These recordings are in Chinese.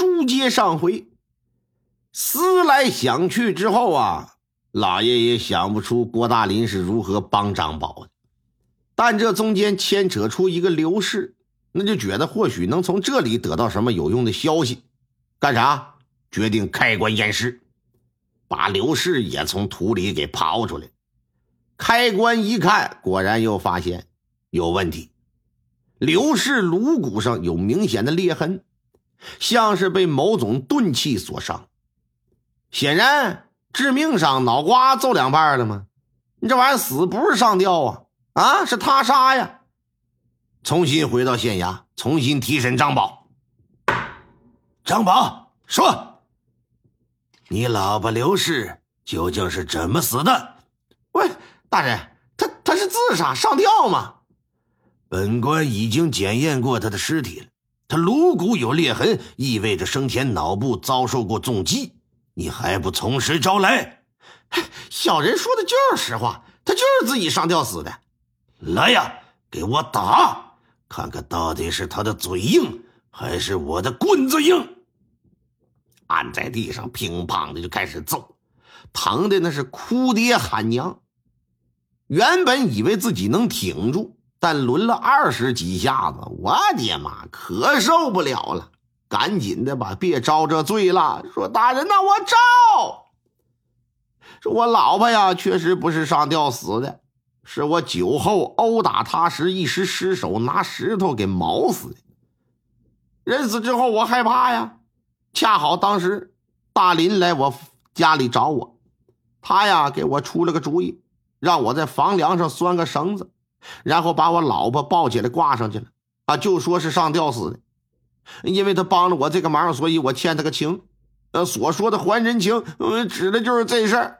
书接上回，思来想去之后啊，老爷也想不出郭大林是如何帮张宝的。但这中间牵扯出一个刘氏，那就觉得或许能从这里得到什么有用的消息。干啥？决定开棺验尸，把刘氏也从土里给刨出来。开棺一看，果然又发现有问题。刘氏颅骨上有明显的裂痕，像是被某种钝器所伤。显然，致命伤，脑瓜揍两半了吗？你这玩意儿死不是上吊啊，啊，是他杀呀！重新回到县衙，重新提审张宝。张宝说：“你老婆刘氏究竟是怎么死的？”喂。大人，他他是自杀上吊吗？本官已经检验过他的尸体了，他颅骨有裂痕，意味着生前脑部遭受过重击。你还不从实招来？小人说的就是实话，他就是自己上吊死的。来呀，给我打，看看到底是他的嘴硬，还是我的棍子硬。按在地上，乒乓的就开始揍，疼的那是哭爹喊娘。原本以为自己能挺住，但抡了二十几下子，我的妈，可受不了了！赶紧的吧，别招这罪了。说大人，那我招。说我老婆呀，确实不是上吊死的，是我酒后殴打她时一时失手，拿石头给锚死的。人死之后，我害怕呀，恰好当时大林来我家里找我，他呀给我出了个主意。让我在房梁上拴个绳子，然后把我老婆抱起来挂上去了。啊，就说是上吊死的，因为他帮了我这个忙，所以我欠他个情。呃，所说的还人情，呃指的就是这事儿。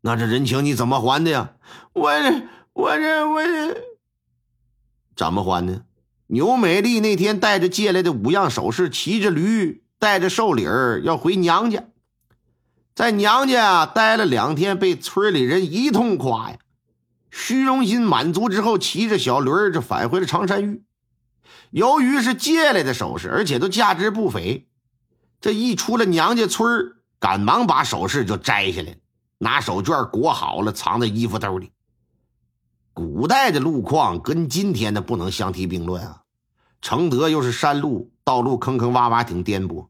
那这人情你怎么还的呀？我这我这我这怎么还呢？牛美丽那天带着借来的五样首饰，骑着驴，带着寿礼儿要回娘家。在娘家待了两天，被村里人一通夸呀。虚荣心满足之后，骑着小驴儿就返回了长山峪。由于是借来的首饰，而且都价值不菲，这一出了娘家村赶忙把首饰就摘下来，拿手绢裹好了，藏在衣服兜里。古代的路况跟今天的不能相提并论啊。承德又是山路，道路坑坑洼洼，挺颠簸。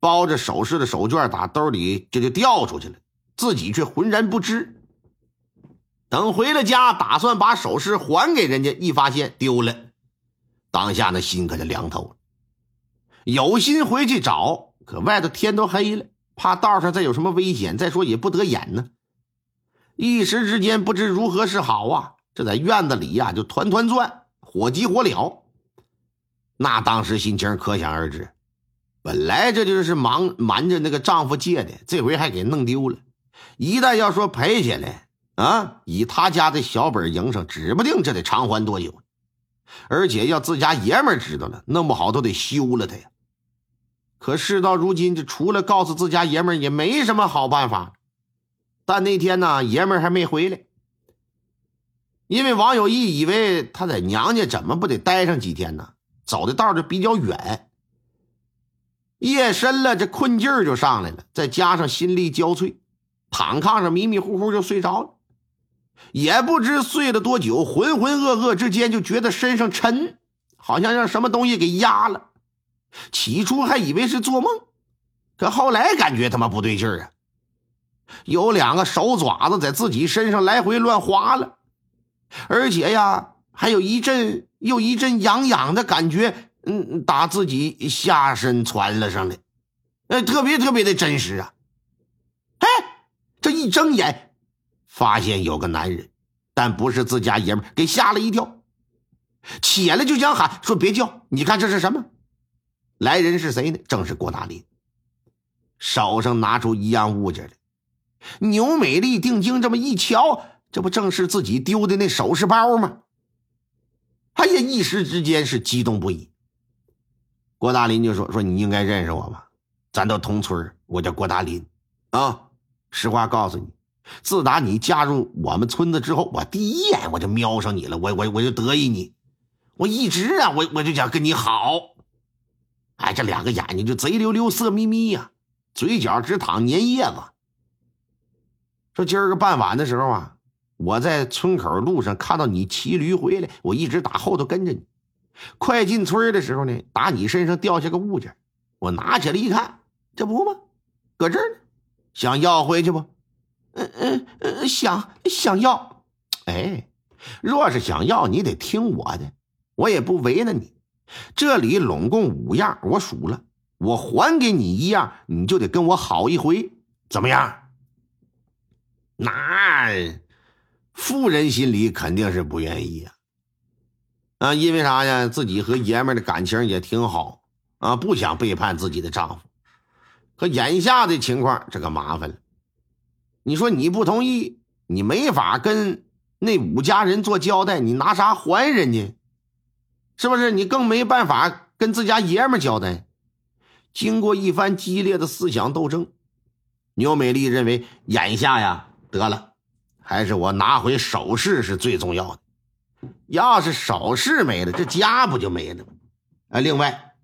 包着首饰的手绢打兜里，这就掉出去了，自己却浑然不知。等回了家，打算把首饰还给人家，一发现丢了，当下那心可就凉透了。有心回去找，可外头天都黑了，怕道上再有什么危险。再说也不得眼呢，一时之间不知如何是好啊！这在院子里呀，就团团转，火急火燎。那当时心情可想而知。本来这就是忙瞒着那个丈夫借的，这回还给弄丢了。一旦要说赔起来啊，以他家的小本营生，指不定这得偿还多久。而且要自家爷们知道了，弄不好都得休了他呀。可事到如今，这除了告诉自家爷们也没什么好办法。但那天呢，爷们还没回来，因为王有义以为他在娘家怎么不得待上几天呢？走的道就比较远。夜深了，这困劲儿就上来了，再加上心力交瘁，躺炕上迷迷糊糊就睡着了。也不知睡了多久，浑浑噩噩之间就觉得身上沉，好像让什么东西给压了。起初还以为是做梦，可后来感觉他妈不对劲儿啊！有两个手爪子在自己身上来回乱划了，而且呀，还有一阵又一阵痒痒的感觉。嗯，打自己下身传了上来，哎，特别特别的真实啊！哎，这一睁眼，发现有个男人，但不是自家爷们，给吓了一跳，起来就想喊说：“别叫！你看这是什么？”来人是谁呢？正是郭大林，手上拿出一样物件来。牛美丽定睛这么一瞧，这不正是自己丢的那首饰包吗？哎呀，一时之间是激动不已。郭大林就说：“说你应该认识我吧，咱都同村我叫郭大林，啊，实话告诉你，自打你加入我们村子之后，我第一眼我就瞄上你了，我我我就得意你，我一直啊，我我就想跟你好。”哎，这两个眼睛就贼溜溜、色眯眯呀，嘴角直淌粘叶子。说今儿个傍晚的时候啊，我在村口路上看到你骑驴回来，我一直打后头跟着你。快进村的时候呢，打你身上掉下个物件，我拿起来一看，这不吗？搁这儿呢，想要回去不？嗯嗯嗯，想想要。哎，若是想要，你得听我的，我也不为难你。这里拢共五样，我数了，我还给你一样，你就得跟我好一回，怎么样？那妇人心里肯定是不愿意呀，啊，因为啥呀？自己和爷们的感情也挺好啊，不想背叛自己的丈夫。可眼下的情况，这个麻烦了。你说你不同意，你没法跟那五家人做交代，你拿啥还人家？是不是？你更没办法跟自家爷们交代。经过一番激烈的思想斗争，牛美丽认为，眼下呀，得了，还是我拿回首饰是最重要的。要是首饰没了，这家不就没了吗？啊，另外，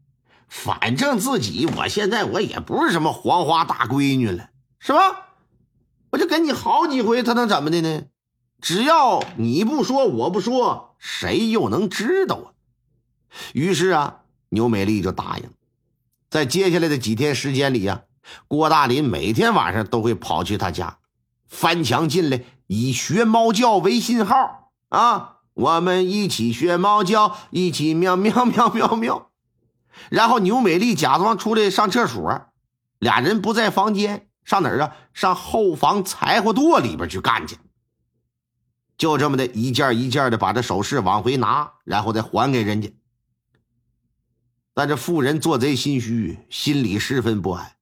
反正自己我现在我也不是什么黄花大闺女了，是吧？我就跟你好几回，他能怎么的呢？只要你不说，我不说，谁又能知道啊？于是啊，牛美丽就答应，在接下来的几天时间里呀，郭大林每天晚上都会跑去他家，翻墙进来，以学猫叫为信号啊，我们一起学猫叫，一起喵喵喵喵喵。然后牛美丽假装出来上厕所，俩人不在房间，上哪儿啊？上后房柴火垛里边去干去。就这么的一件一件的把这首饰往回拿，然后再还给人家。但这妇人做贼心虚，心里十分不安。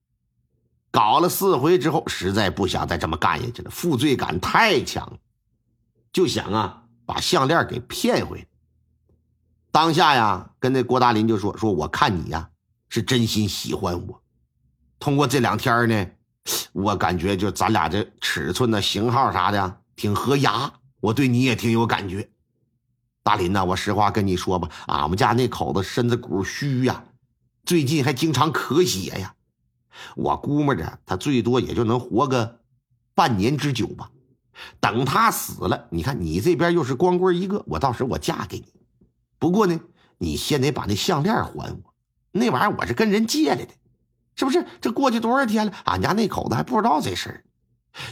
搞了四回之后，实在不想再这么干下去了，负罪感太强，就想啊把项链给骗回来。当下呀，跟那郭大林就说：“说我看你呀是真心喜欢我，通过这两天呢，我感觉就咱俩这尺寸的型号啥的挺合牙，我对你也挺有感觉。”大林呐，我实话跟你说吧，俺们家那口子身子骨虚呀，最近还经常咳血呀。我估摸着他最多也就能活个半年之久吧。等他死了，你看你这边又是光棍一个，我到时候我嫁给你。不过呢，你先得把那项链还我，那玩意儿我是跟人借来的，是不是？这过去多少天了，俺家那口子还不知道这事儿。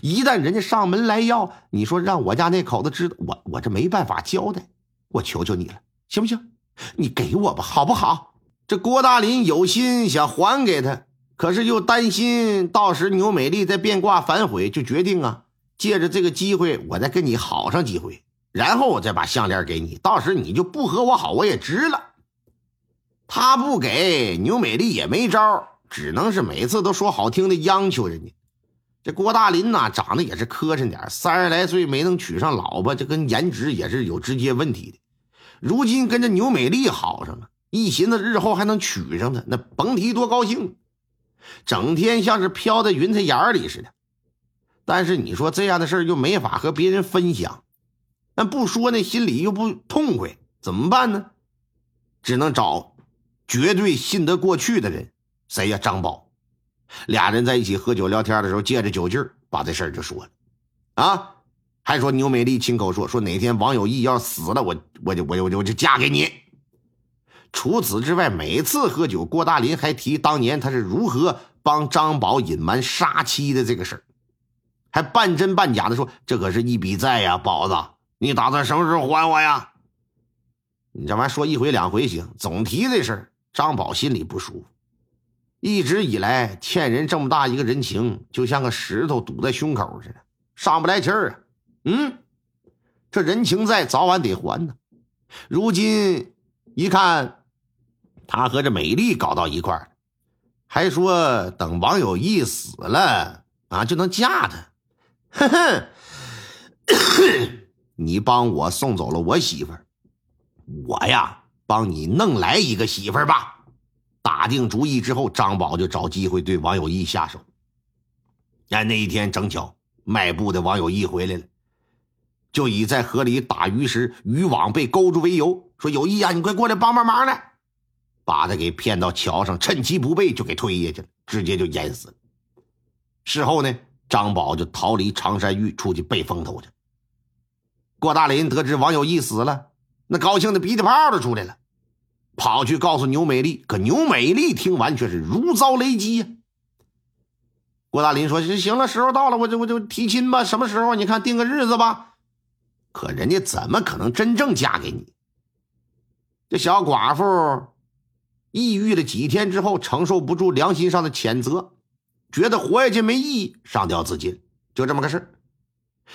一旦人家上门来要，你说让我家那口子知道，我我这没办法交代。我求求你了，行不行？你给我吧，好不好？这郭大林有心想还给他，可是又担心到时牛美丽再变卦反悔，就决定啊，借着这个机会，我再跟你好上几回，然后我再把项链给你。到时你就不和我好，我也值了。他不给牛美丽也没招，只能是每次都说好听的央求人家。这郭大林呐，长得也是磕碜点三十来岁没能娶上老婆，这跟颜值也是有直接问题的。如今跟着牛美丽好上了，一寻思日后还能娶上她，那甭提多高兴。整天像是飘在云彩眼里似的。但是你说这样的事又没法和别人分享，那不说那心里又不痛快，怎么办呢？只能找绝对信得过去的人，谁呀？张宝。俩人在一起喝酒聊天的时候，借着酒劲儿把这事儿就说了，啊，还说牛美丽亲口说，说哪天王有义要死了，我我就我就我就我就嫁给你。除此之外，每次喝酒，郭大林还提当年他是如何帮张宝隐瞒杀妻的这个事儿，还半真半假的说这可是一笔债呀，宝子，你打算什么时候还我呀？你这玩意说一回两回行，总提这事儿，张宝心里不舒服。一直以来欠人这么大一个人情，就像个石头堵在胸口似的，上不来气儿啊！嗯，这人情债早晚得还呢。如今一看，他和这美丽搞到一块儿，还说等王有义死了啊就能嫁他。哼哼，你帮我送走了我媳妇儿，我呀帮你弄来一个媳妇儿吧。打定主意之后，张宝就找机会对王有义下手。但那一天正巧卖布的王有义回来了，就以在河里打鱼时渔网被勾住为由，说：“有义啊，你快过来帮帮忙来。”把他给骗到桥上，趁其不备就给推下去了，直接就淹死了。事后呢，张宝就逃离常山峪，出去背风头去。郭大林得知王有义死了，那高兴的鼻涕泡都出来了，跑去告诉牛美丽。可牛美丽听完却是如遭雷击呀。郭大林说：“行了，时候到了，我就我就提亲吧。什么时候？你看定个日子吧。可人家怎么可能真正嫁给你？这小寡妇。”抑郁了几天之后，承受不住良心上的谴责，觉得活下去没意义，上吊自尽，就这么个事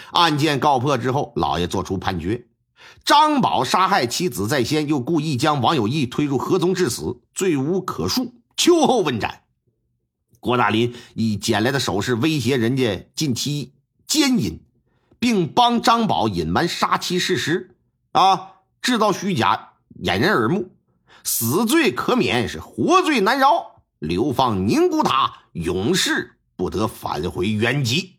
案件告破之后，老爷作出判决：张宝杀害妻子在先，又故意将王有义推入河中致死，罪无可恕，秋后问斩。郭大林以捡来的首饰威胁人家近期奸淫，并帮张宝隐瞒杀妻事实，啊，制造虚假，掩人耳目。死罪可免，是活罪难饶。流放宁古塔，永世不得返回原籍。